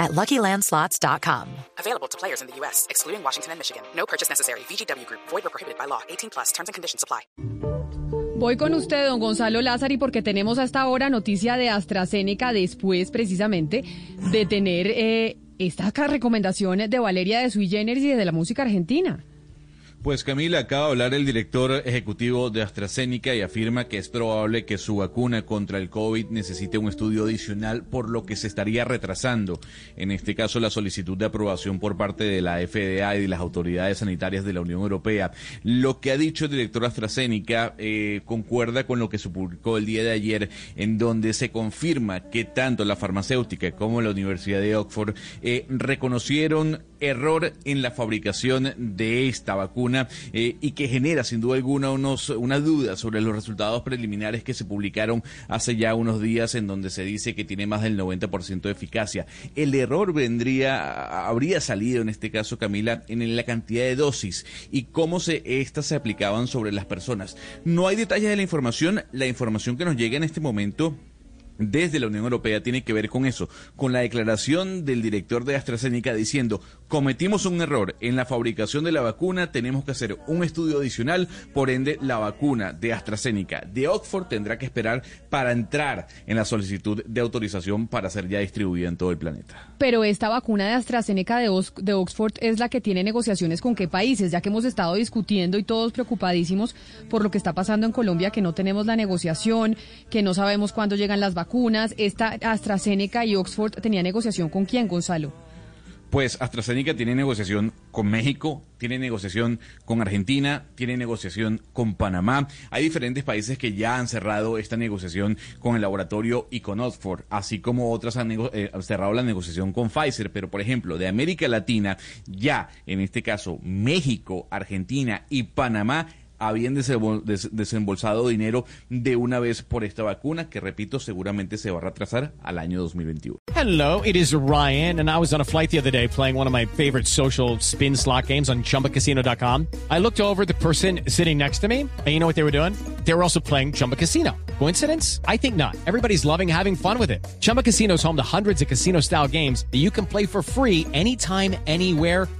at LuckyLandSlots.com. Available to players in the U.S., excluding Washington and Michigan. No purchase necessary. VGW Group. Void or prohibited by law. 18 plus. Terms and conditions apply. Voy con usted, don Gonzalo Lázari, porque tenemos hasta ahora noticia de AstraZeneca después, precisamente, de tener eh, estas recomendaciones de Valeria de Sui Generis y de la música argentina. Pues Camila, acaba de hablar el director ejecutivo de AstraZeneca y afirma que es probable que su vacuna contra el COVID necesite un estudio adicional por lo que se estaría retrasando, en este caso la solicitud de aprobación por parte de la FDA y de las autoridades sanitarias de la Unión Europea. Lo que ha dicho el director AstraZeneca eh, concuerda con lo que se publicó el día de ayer, en donde se confirma que tanto la farmacéutica como la Universidad de Oxford eh, reconocieron error en la fabricación de esta vacuna eh, y que genera sin duda alguna unos, una duda sobre los resultados preliminares que se publicaron hace ya unos días en donde se dice que tiene más del 90% de eficacia. El error vendría, habría salido en este caso, Camila, en la cantidad de dosis y cómo se, estas se aplicaban sobre las personas. No hay detalles de la información, la información que nos llega en este momento desde la Unión Europea tiene que ver con eso, con la declaración del director de AstraZeneca diciendo, cometimos un error en la fabricación de la vacuna, tenemos que hacer un estudio adicional, por ende la vacuna de AstraZeneca de Oxford tendrá que esperar para entrar en la solicitud de autorización para ser ya distribuida en todo el planeta. Pero esta vacuna de AstraZeneca de, Oxford es la que tiene negociaciones con qué países, ya que hemos estado discutiendo y todos preocupadísimos por lo que está pasando en Colombia, que no tenemos la negociación, que no sabemos cuándo llegan las vacunas vacunas, esta AstraZeneca y Oxford tenía negociación con quién, Gonzalo? Pues AstraZeneca tiene negociación con México, tiene negociación con Argentina, tiene negociación con Panamá. Hay diferentes países que ya han cerrado esta negociación con el laboratorio y con Oxford, así como otras han eh, cerrado la negociación con Pfizer. Pero, por ejemplo, de América Latina, ya en este caso México, Argentina y Panamá habían desembolsado dinero de una vez por esta vacuna que, repito, seguramente se va a retrasar al año 2021. Hello, it is Ryan, and I was on a flight the other day playing one of my favorite social spin slot games on chumbacasino.com. I looked over the person sitting next to me, and you know what they were doing? They were also playing Chumba Casino. Coincidence? I think not. Everybody's loving having fun with it. Chumba Casino is home to hundreds of casino style games that you can play for free anytime, anywhere